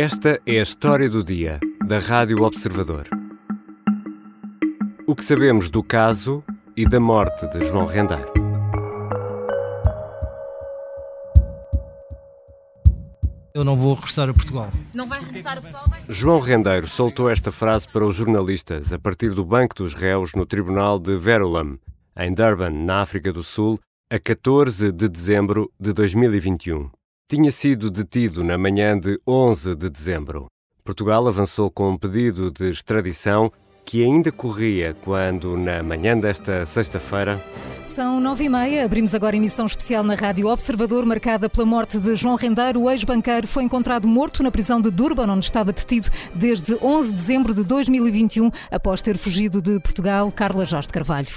Esta é a história do dia da Rádio Observador. O que sabemos do caso e da morte de João Rendeiro. Eu não vou regressar a Portugal. Não vai regressar a Portugal? Vai... João Rendeiro soltou esta frase para os jornalistas a partir do banco dos réus no Tribunal de Verulam, em Durban, na África do Sul, a 14 de dezembro de 2021. Tinha sido detido na manhã de 11 de dezembro. Portugal avançou com um pedido de extradição que ainda corria quando, na manhã desta sexta-feira, são nove e meia. Abrimos agora emissão especial na Rádio Observador, marcada pela morte de João Rendeiro. O ex-banqueiro foi encontrado morto na prisão de Durban, onde estava detido desde 11 de dezembro de 2021, após ter fugido de Portugal. Carla Jorge Carvalho.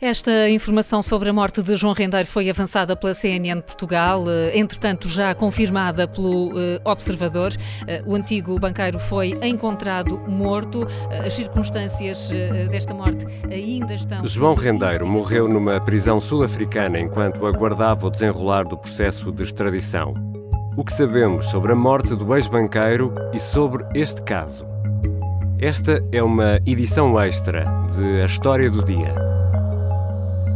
Esta informação sobre a morte de João Rendeiro foi avançada pela CNN Portugal, eh, entretanto já confirmada pelo eh, Observador. Eh, o antigo banqueiro foi encontrado morto. As circunstâncias desta morte ainda estão. João Rendeiro morreu numa prisão sul-africana enquanto aguardava o desenrolar do processo de extradição. O que sabemos sobre a morte do ex-banqueiro e sobre este caso? Esta é uma edição extra de A História do Dia.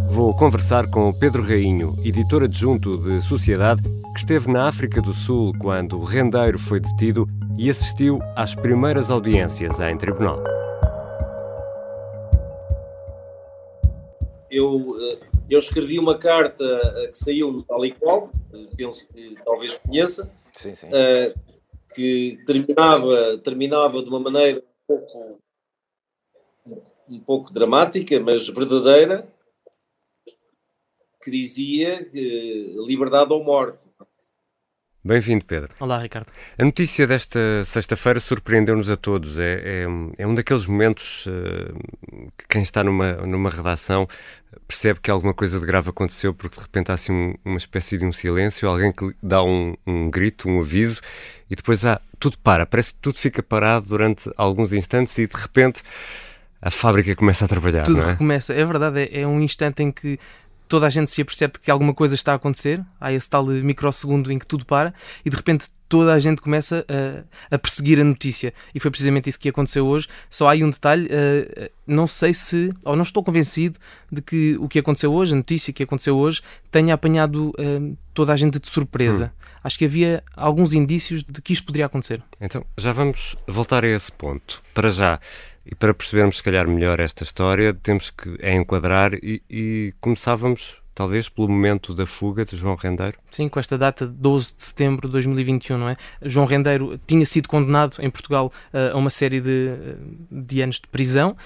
Vou conversar com Pedro Rainho, editor adjunto de Sociedade, que esteve na África do Sul quando o rendeiro foi detido e assistiu às primeiras audiências em tribunal. Eu, eu escrevi uma carta eh, que saiu no tal e qual, eh, penso que talvez conheça, sim, sim. que terminava, terminava de uma maneira um pouco, um pouco dramática, mas verdadeira, que dizia liberdade ou morte. Bem-vindo, Pedro. Olá, Ricardo. A notícia desta sexta-feira surpreendeu-nos a todos. É, é, é, um daqueles momentos uh, que quem está numa, numa redação percebe que alguma coisa de grave aconteceu porque de repente há assim um, uma espécie de um silêncio, alguém que dá um, um grito, um aviso e depois há, tudo para, parece que tudo fica parado durante alguns instantes e de repente a fábrica começa a trabalhar. Tudo é? recomeça, é verdade, é, é um instante em que toda a gente se apercebe que alguma coisa está a acontecer, há esse tal microsegundo em que tudo para e de repente toda a gente começa a, a perseguir a notícia. E foi precisamente isso que aconteceu hoje. Só há aí um detalhe, uh, não sei se, ou não estou convencido de que o que aconteceu hoje, a notícia que aconteceu hoje, tenha apanhado uh, toda a gente de surpresa. Hum. Acho que havia alguns indícios de que isto poderia acontecer. Então, já vamos voltar a esse ponto. Para já, e para percebermos, se calhar, melhor esta história, temos que a enquadrar e, e começávamos, talvez, pelo momento da fuga de João Rendeiro. Sim, com esta data, 12 de setembro de 2021, não é? João Rendeiro tinha sido condenado em Portugal uh, a uma série de, de anos de prisão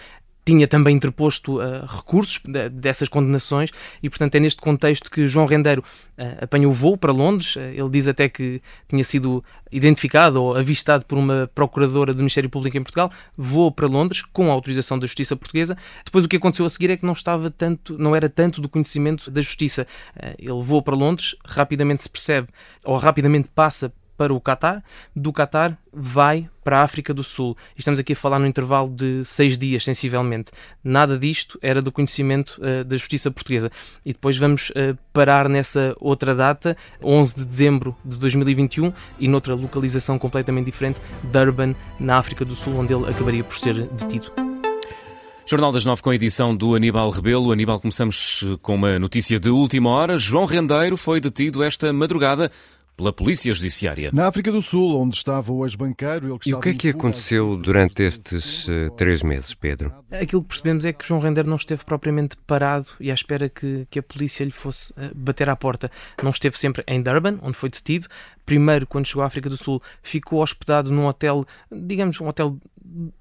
tinha também interposto uh, recursos dessas condenações e, portanto, é neste contexto que João Rendeiro uh, apanhou o voo para Londres. Uh, ele diz até que tinha sido identificado ou avistado por uma procuradora do Ministério Público em Portugal, voou para Londres com a autorização da Justiça Portuguesa. Depois o que aconteceu a seguir é que não estava tanto, não era tanto do conhecimento da Justiça. Ele voou para Londres, rapidamente se percebe ou rapidamente passa para o Qatar, do Qatar vai para a África do Sul. Estamos aqui a falar no intervalo de seis dias, sensivelmente. Nada disto era do conhecimento uh, da justiça portuguesa. E depois vamos uh, parar nessa outra data, 11 de dezembro de 2021, e noutra localização completamente diferente, Durban, na África do Sul, onde ele acabaria por ser detido. Jornal das Nove com a edição do Aníbal Rebelo. Aníbal, começamos com uma notícia de última hora. João Rendeiro foi detido esta madrugada pela Polícia Judiciária. Na África do Sul, onde estava o ex-banqueiro... E o que é que aconteceu durante estes uh, três meses, Pedro? Aquilo que percebemos é que João Render não esteve propriamente parado e à espera que, que a polícia lhe fosse uh, bater à porta. Não esteve sempre em Durban, onde foi detido. Primeiro, quando chegou à África do Sul, ficou hospedado num hotel, digamos, um hotel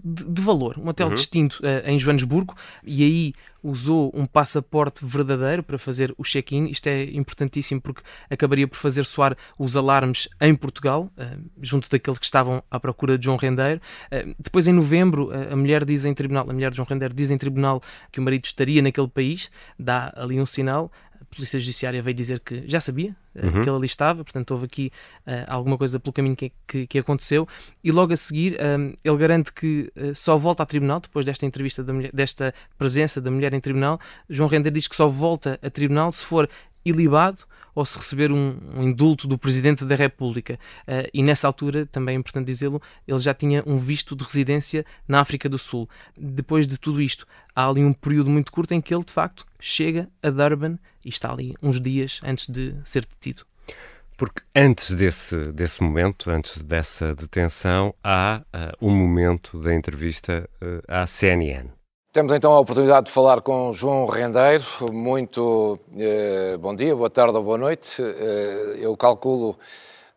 de, de valor, um hotel uhum. distinto uh, em Joanesburgo, e aí usou um passaporte verdadeiro para fazer o check-in. Isto é importantíssimo porque acabaria por fazer soar os alarmes em Portugal, uh, junto daqueles que estavam à procura de João Rendeiro. Uh, depois, em novembro, a mulher diz em tribunal, a mulher de João Rendeiro diz em tribunal que o marido estaria naquele país, dá ali um sinal. Polícia Judiciária veio dizer que já sabia uh, uhum. que ele ali estava, portanto houve aqui uh, alguma coisa pelo caminho que, que, que aconteceu, e logo a seguir um, ele garante que uh, só volta a tribunal, depois desta entrevista, da mulher, desta presença da mulher em tribunal, João Render diz que só volta a tribunal se for ilibado ou se receber um, um indulto do Presidente da República. Uh, e nessa altura, também é importante dizê-lo, ele já tinha um visto de residência na África do Sul. Depois de tudo isto, há ali um período muito curto em que ele, de facto, chega a Durban e está ali uns dias antes de ser detido. Porque antes desse, desse momento, antes dessa detenção, há uh, um momento da entrevista uh, à CNN. Temos então a oportunidade de falar com João Rendeiro. Muito eh, bom dia, boa tarde ou boa noite. Eh, eu calculo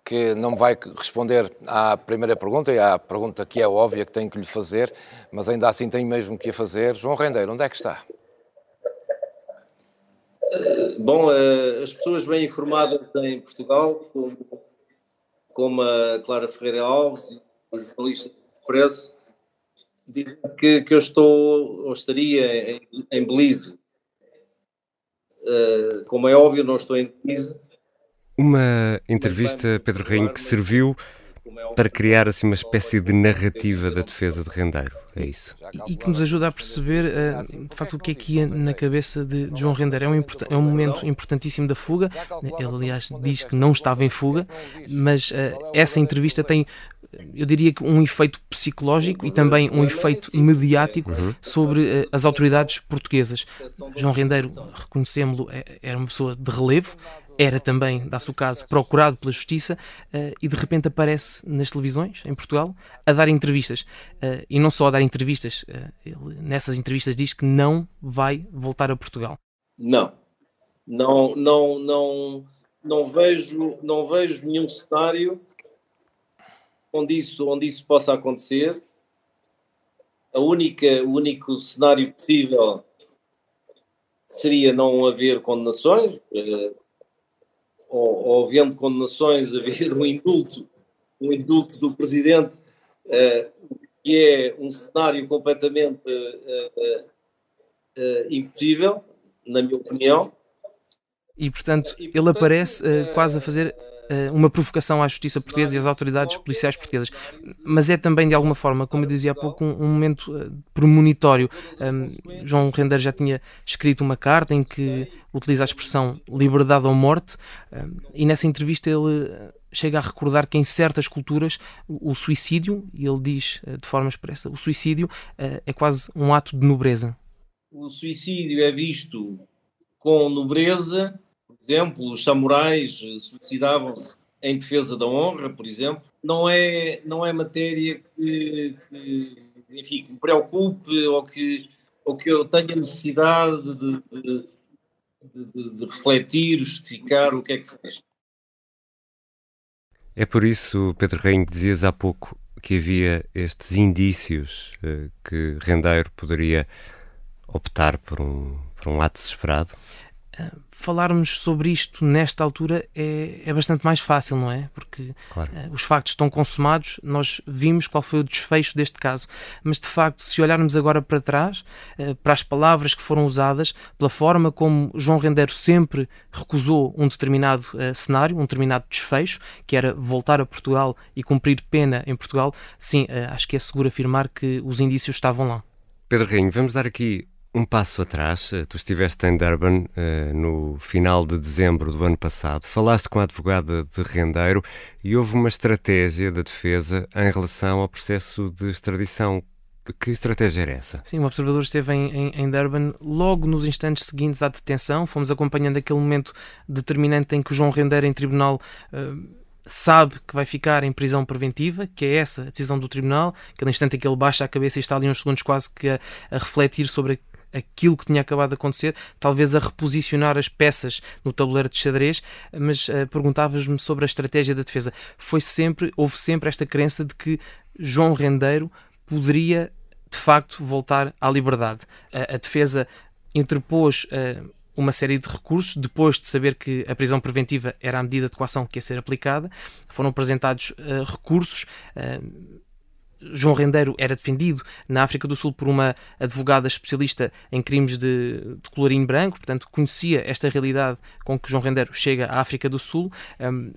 que não vai responder à primeira pergunta e à pergunta que é óbvia que tenho que lhe fazer, mas ainda assim tenho mesmo que a fazer. João Rendeiro, onde é que está? Bom, eh, as pessoas bem informadas em Portugal, como, como a Clara Ferreira Alves e os jornalistas do Expresso, dizem que, que eu estou, ou estaria em, em Belize. Uh, como é óbvio, não estou em Belize. Uma entrevista, Pedro Rainho, que serviu para criar assim uma espécie de narrativa da defesa de Rendeiro, é isso. E, e que nos ajuda a perceber, uh, de facto, o que é que ia na cabeça de, de João Rendeiro. É um, é um momento importantíssimo da fuga. Ele, aliás, diz que não estava em fuga, mas uh, essa entrevista tem eu diria que um efeito psicológico e também um efeito mediático uhum. sobre uh, as autoridades portuguesas. João Rendeiro, reconhecemos-lo, é, era uma pessoa de relevo, era também, dá-se o caso, procurado pela Justiça uh, e de repente aparece nas televisões, em Portugal, a dar entrevistas. Uh, e não só a dar entrevistas, ele nessas entrevistas diz que não vai voltar a Portugal. Não, não, não, não, não vejo, não vejo nenhum cenário onde isso, onde isso possa acontecer. A única, o único cenário possível seria não haver condenações, eh, ou, ou havendo condenações, haver um indulto, um indulto do presidente, eh, que é um cenário completamente eh, impossível, na minha opinião. E, portanto, ele aparece quase a fazer uma provocação à justiça portuguesa e às autoridades policiais portuguesas. Mas é também, de alguma forma, como eu dizia há pouco, um, um momento uh, premonitório. Um, João Render já tinha escrito uma carta em que utiliza a expressão liberdade ou morte, um, e nessa entrevista ele chega a recordar que em certas culturas o, suicídio, e ele diz de forma expressa, o suicídio uh, é quase um ato de nobreza. O suicídio é visto com nobreza exemplo, os samurais eh, suicidavam-se em defesa da honra, por exemplo. Não é, não é matéria que, que enfim, que me preocupe ou que, ou que eu tenha necessidade de, de, de, de refletir, justificar o que é que seja. É por isso, Pedro Reino, que dizias há pouco que havia estes indícios eh, que Rendeiro poderia optar por um, por um ato desesperado? Falarmos sobre isto nesta altura é, é bastante mais fácil, não é? Porque claro. uh, os factos estão consumados, nós vimos qual foi o desfecho deste caso. Mas de facto, se olharmos agora para trás, uh, para as palavras que foram usadas, pela forma como João Rendeiro sempre recusou um determinado uh, cenário, um determinado desfecho, que era voltar a Portugal e cumprir pena em Portugal, sim, acho que é seguro afirmar que os indícios estavam lá. Pedro Rainho, vamos dar aqui um passo atrás, eh, tu estiveste em Durban uh, no final de dezembro do ano passado, falaste com a advogada de Rendeiro e houve uma estratégia da defesa em relação ao processo de extradição. Que estratégia era essa? Sim, o observador esteve em, em, em, Durban logo nos instantes seguintes à detenção. Fomos acompanhando aquele momento determinante em que o João Rendeiro, em tribunal, uh, sabe que vai ficar em prisão preventiva, que é essa a decisão do tribunal, aquele instante em que ele baixa a cabeça e está ali uns segundos quase que a, a refletir sobre aquilo que tinha acabado de acontecer, talvez a reposicionar as peças no tabuleiro de xadrez, mas uh, perguntavas-me sobre a estratégia da defesa. Foi sempre, houve sempre esta crença de que João Rendeiro poderia de facto voltar à liberdade. A, a defesa interpôs uh, uma série de recursos depois de saber que a prisão preventiva era a medida de coação que ia ser aplicada. Foram apresentados uh, recursos. João Rendeiro era defendido na África do Sul por uma advogada especialista em crimes de, de colorinho branco, portanto conhecia esta realidade com que João Rendeiro chega à África do Sul. Um,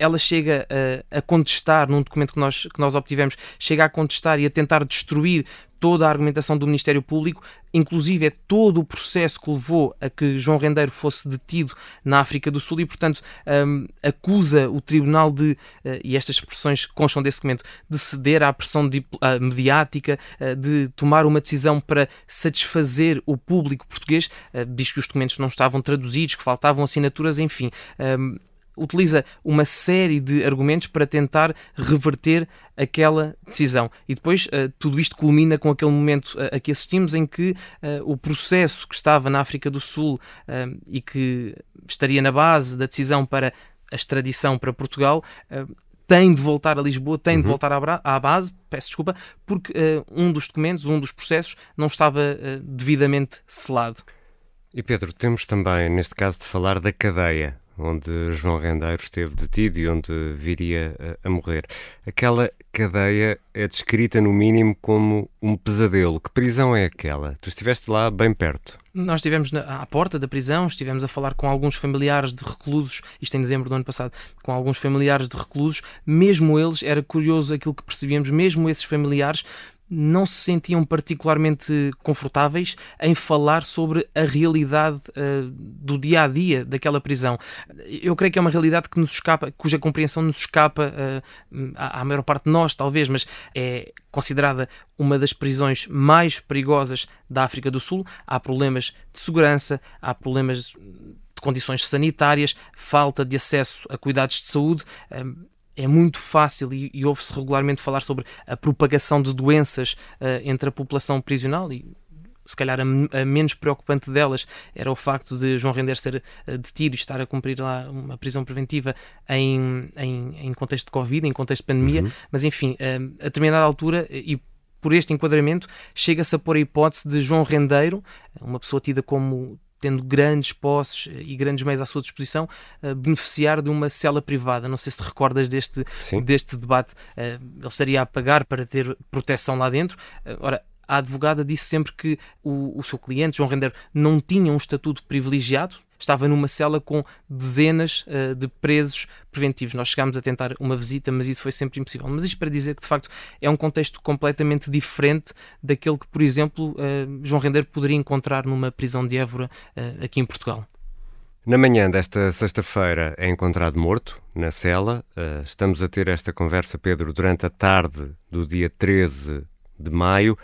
ela chega a, a, contestar, num documento que nós, que nós obtivemos, chega a contestar e a tentar destruir toda a argumentação do Ministério Público, inclusive é todo o processo que levou a que João Rendeiro fosse detido na África do Sul e, portanto, um, acusa o Tribunal de, uh, e estas expressões constam desse documento, de ceder à pressão de, uh, mediática, uh, de tomar uma decisão para satisfazer o público português. diz que os documentos não estavam traduzidos, que faltavam assinaturas, enfim. Um, utiliza uma série de argumentos para tentar reverter aquela decisão. E depois uh, tudo isto culmina com aquele momento uh, a que assistimos em que uh, o processo que estava na África do Sul e que estaria na base da decisão para a extradição para Portugal tem de voltar a Lisboa, tem uhum. de voltar à, à, base, peço desculpa, porque um dos documentos, um dos processos, não estava devidamente selado. E Pedro, temos também, neste caso, de falar da cadeia onde João Rendeiro esteve detido e onde viria a, a, morrer. Aquela cadeia é descrita, no mínimo, como um pesadelo. Que prisão é aquela? Tu estiveste lá bem perto. Nós estivemos na, à porta da prisão, estivemos a falar com alguns familiares de reclusos, isto em dezembro do ano passado, com alguns familiares de reclusos, mesmo eles, era curioso aquilo que percebíamos, mesmo esses familiares não se sentiam particularmente confortáveis em falar sobre a realidade uh, do dia a dia daquela prisão. Eu creio que é uma realidade que nos escapa, cuja compreensão nos escapa uh, à, à maior parte de nós, talvez, mas é considerada uma das prisões mais perigosas da África do Sul. Há problemas de segurança, há problemas de condições sanitárias, falta de acesso a cuidados de saúde. Uh, é muito fácil e, e ouve-se regularmente falar sobre a propagação de doenças uh, entre a população prisional e se calhar a, a, menos preocupante delas era o facto de João Render ser uh, detido e estar a cumprir lá uma prisão preventiva em, em, em contexto de Covid, em contexto de pandemia, uhum. mas enfim, uh, a determinada altura e por este enquadramento chega-se a pôr a hipótese de João Rendeiro, uma pessoa tida como tendo grandes posses e grandes meios à sua disposição, uh, beneficiar de uma cela privada. Não sei se te recordas deste, deste debate. Uh, ele estaria a pagar para ter proteção lá dentro. Uh, ora, a advogada disse sempre que o, o seu cliente, João Render, não tinha um estatuto privilegiado, estava numa cela com dezenas uh, de presos preventivos. Nós chegámos a tentar uma visita, mas isso foi sempre impossível. Mas isto para dizer que, de facto, é um contexto completamente diferente daquele que, por exemplo, uh, João Rendeiro poderia encontrar numa prisão de Évora uh, aqui em Portugal. Na manhã desta sexta-feira é encontrado morto, na cela. estamos a ter esta conversa, Pedro, durante a tarde do dia 13 de maio.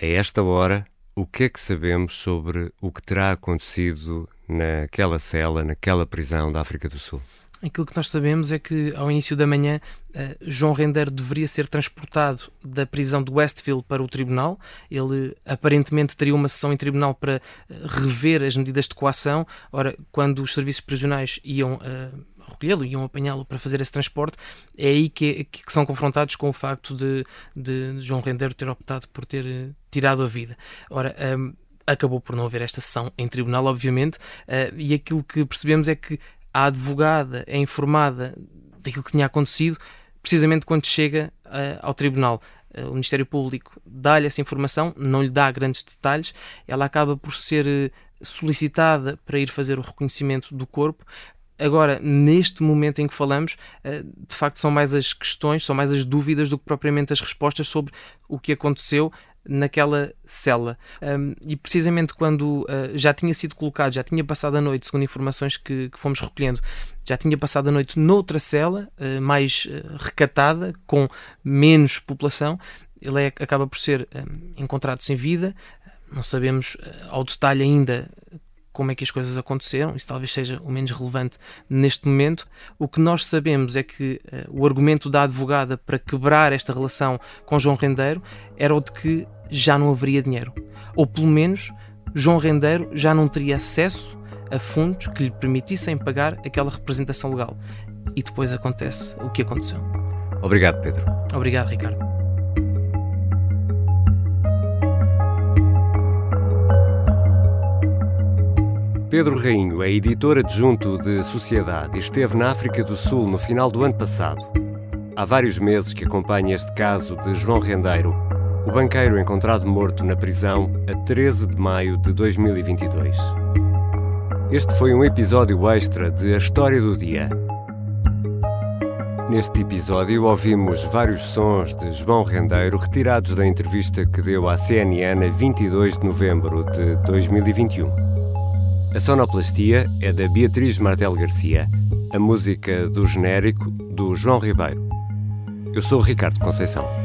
A esta hora, o que é que sabemos sobre o que terá acontecido naquela cela, naquela prisão da África do Sul? Aquilo que nós sabemos é que, ao início da manhã, uh, João Render deveria ser transportado da prisão de Westville para o tribunal. Ele aparentemente teria uma sessão em tribunal para uh, rever as medidas de coação. Ora, quando os serviços prisionais iam. Uh, recolhê-lo, iam apanhá-lo para fazer esse transporte, é aí que, que, são confrontados com o facto de, de João Render ter optado por ter tirado a vida. Ora, um, acabou por não haver esta sessão em tribunal, obviamente, uh, e aquilo que percebemos é que a advogada é informada daquilo que tinha acontecido precisamente quando chega uh, ao tribunal. Uh, o Ministério Público dá-lhe essa informação, não lhe dá grandes detalhes, ela acaba por ser solicitada para ir fazer o reconhecimento do corpo. Agora, neste momento em que falamos, de facto são mais as questões, são mais as dúvidas do que propriamente as respostas sobre o que aconteceu naquela cela. Um, e precisamente quando uh, já tinha sido colocado, já tinha passado a noite, segundo informações que, que fomos recolhendo, já tinha passado a noite noutra cela, uh, mais uh, recatada, com menos população, ele é, acaba por ser um, encontrado sem vida. Não sabemos ao detalhe ainda como é que as coisas aconteceram, isso talvez seja o menos relevante neste momento. O que nós sabemos é que uh, o argumento da advogada para quebrar esta relação com João Rendeiro era o de que já não haveria dinheiro. Ou pelo menos João Rendeiro já não teria acesso a fundos que lhe permitissem pagar aquela representação legal. E depois acontece o que aconteceu. Obrigado, Pedro. Obrigado, Ricardo. Pedro Rainho é editor adjunto de Sociedade e esteve na África do Sul no final do ano passado. Há vários meses que acompanha este caso de João Rendeiro, o banqueiro encontrado morto na prisão a 13 de maio de 2022. Este foi um episódio extra de A História do Dia. Neste episódio ouvimos vários sons de João Rendeiro retirados da entrevista que deu à CNN a 22 de novembro de 2021. A sonoplastia é da Beatriz Martel Garcia, a música do genérico do João Ribeiro. Eu sou Ricardo Conceição.